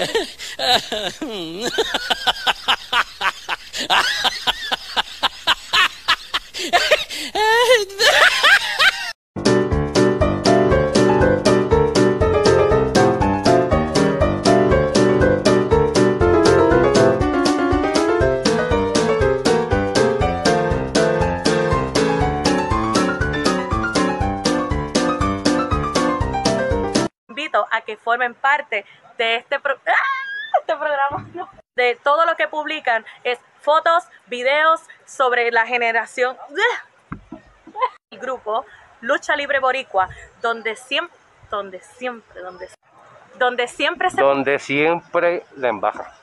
uh, a que formen parte de este, pro- ¡Ah! este programa. De todo lo que publican es fotos, videos sobre la generación. El grupo Lucha Libre Boricua, donde siempre, donde siempre, donde, donde siempre se Donde siempre la embaja.